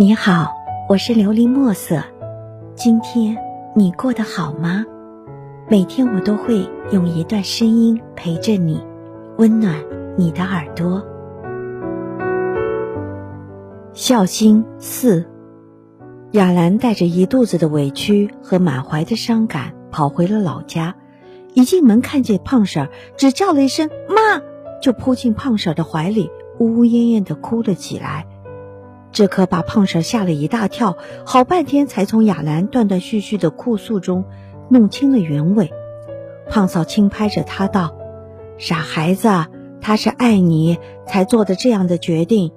你好，我是琉璃墨色。今天你过得好吗？每天我都会用一段声音陪着你，温暖你的耳朵。孝心四，亚兰带着一肚子的委屈和满怀的伤感跑回了老家。一进门看见胖婶儿，只叫了一声“妈”，就扑进胖婶儿的怀里，呜呜咽咽的哭了起来。这可把胖婶吓了一大跳，好半天才从亚兰断断续续的哭诉中弄清了原委。胖嫂轻拍着她道：“傻孩子，他是爱你才做的这样的决定，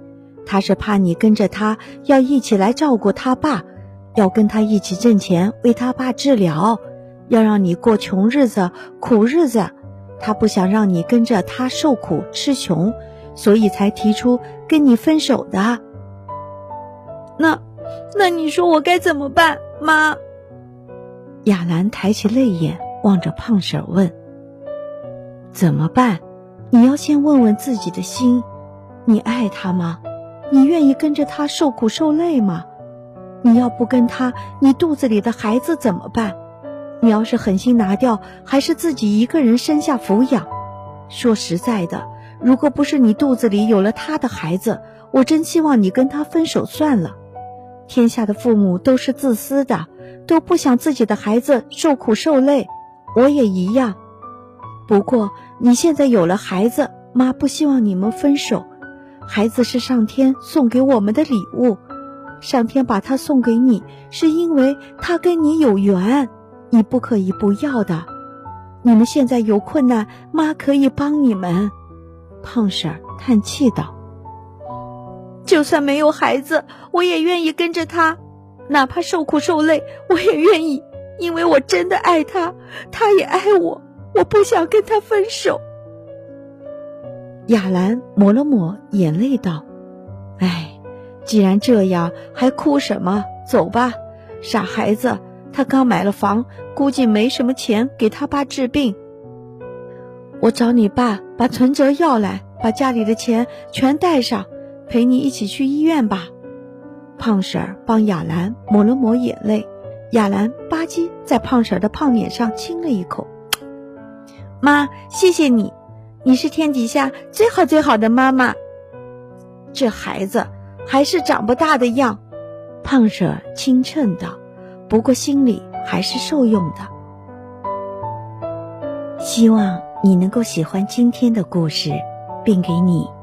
他是怕你跟着他要一起来照顾他爸，要跟他一起挣钱为他爸治疗，要让你过穷日子、苦日子，他不想让你跟着他受苦吃穷，所以才提出跟你分手的。”那，那你说我该怎么办，妈？亚兰抬起泪眼望着胖婶问：“怎么办？你要先问问自己的心，你爱他吗？你愿意跟着他受苦受累吗？你要不跟他，你肚子里的孩子怎么办？你要是狠心拿掉，还是自己一个人生下抚养？说实在的，如果不是你肚子里有了他的孩子，我真希望你跟他分手算了。”天下的父母都是自私的，都不想自己的孩子受苦受累，我也一样。不过你现在有了孩子，妈不希望你们分手。孩子是上天送给我们的礼物，上天把他送给你，是因为他跟你有缘，你不可以不要的。你们现在有困难，妈可以帮你们。胖婶叹气道。就算没有孩子，我也愿意跟着他，哪怕受苦受累，我也愿意，因为我真的爱他，他也爱我，我不想跟他分手。亚兰抹了抹眼泪，道：“哎，既然这样，还哭什么？走吧，傻孩子。他刚买了房，估计没什么钱给他爸治病。我找你爸把存折要来，把家里的钱全带上。”陪你一起去医院吧，胖婶儿帮亚兰抹了抹眼泪，亚兰吧唧在胖婶儿的胖脸上亲了一口。妈，谢谢你，你是天底下最好最好的妈妈。这孩子还是长不大的样，胖婶儿轻称道，不过心里还是受用的。希望你能够喜欢今天的故事，并给你。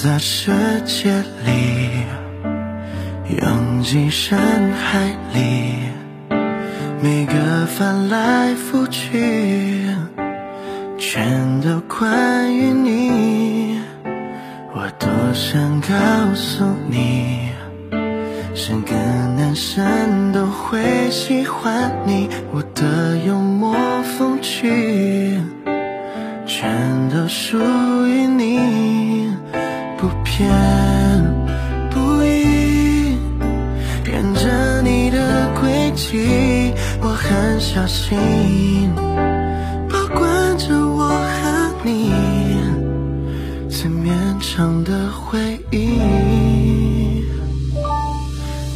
在世界里，拥挤人海里，每个翻来覆去，全都关于你。我多想告诉你，是个男生都会喜欢你。我的幽默风趣，全都属于你。天不倚，跟着你的轨迹，我很小心，保管着我和你最绵长的回忆。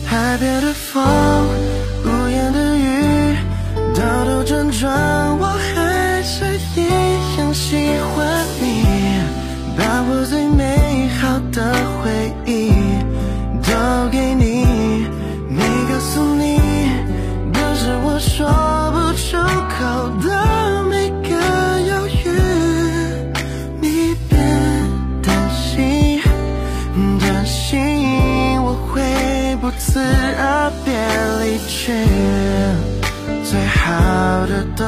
海边的风，屋檐的雨，兜兜转转，我还是一样喜欢，把我最美。好的回忆都给你，没告诉你都是我说不出口的每个犹豫。你别担心，担心我会不辞而别离去，最好的都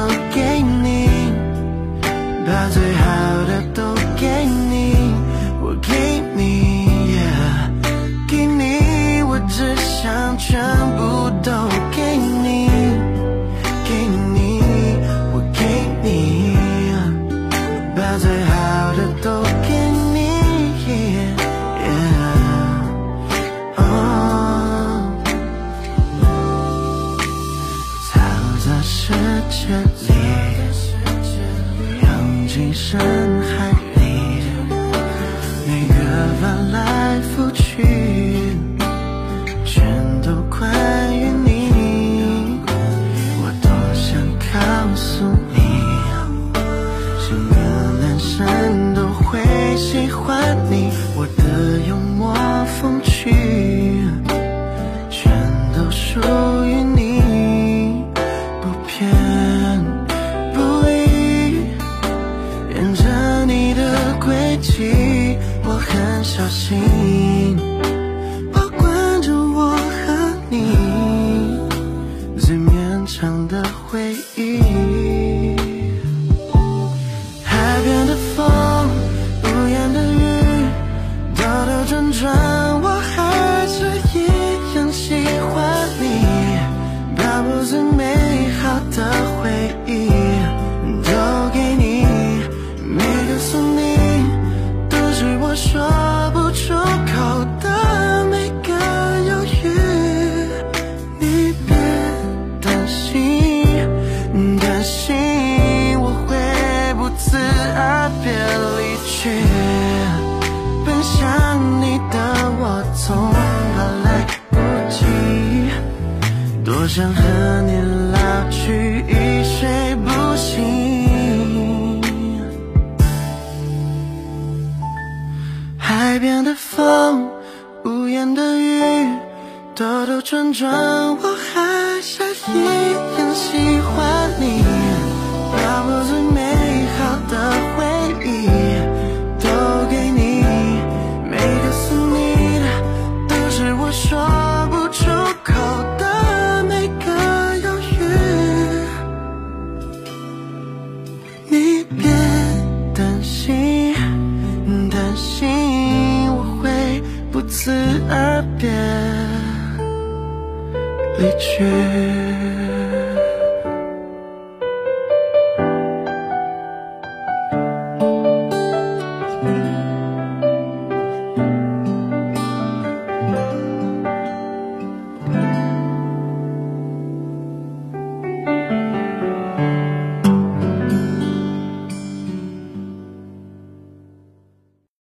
起我很小心。夜奔向你的我总怕来不及多想和你老去一睡不醒海边的风屋檐的雨兜兜转转我还是一样喜欢你把我最美好的离去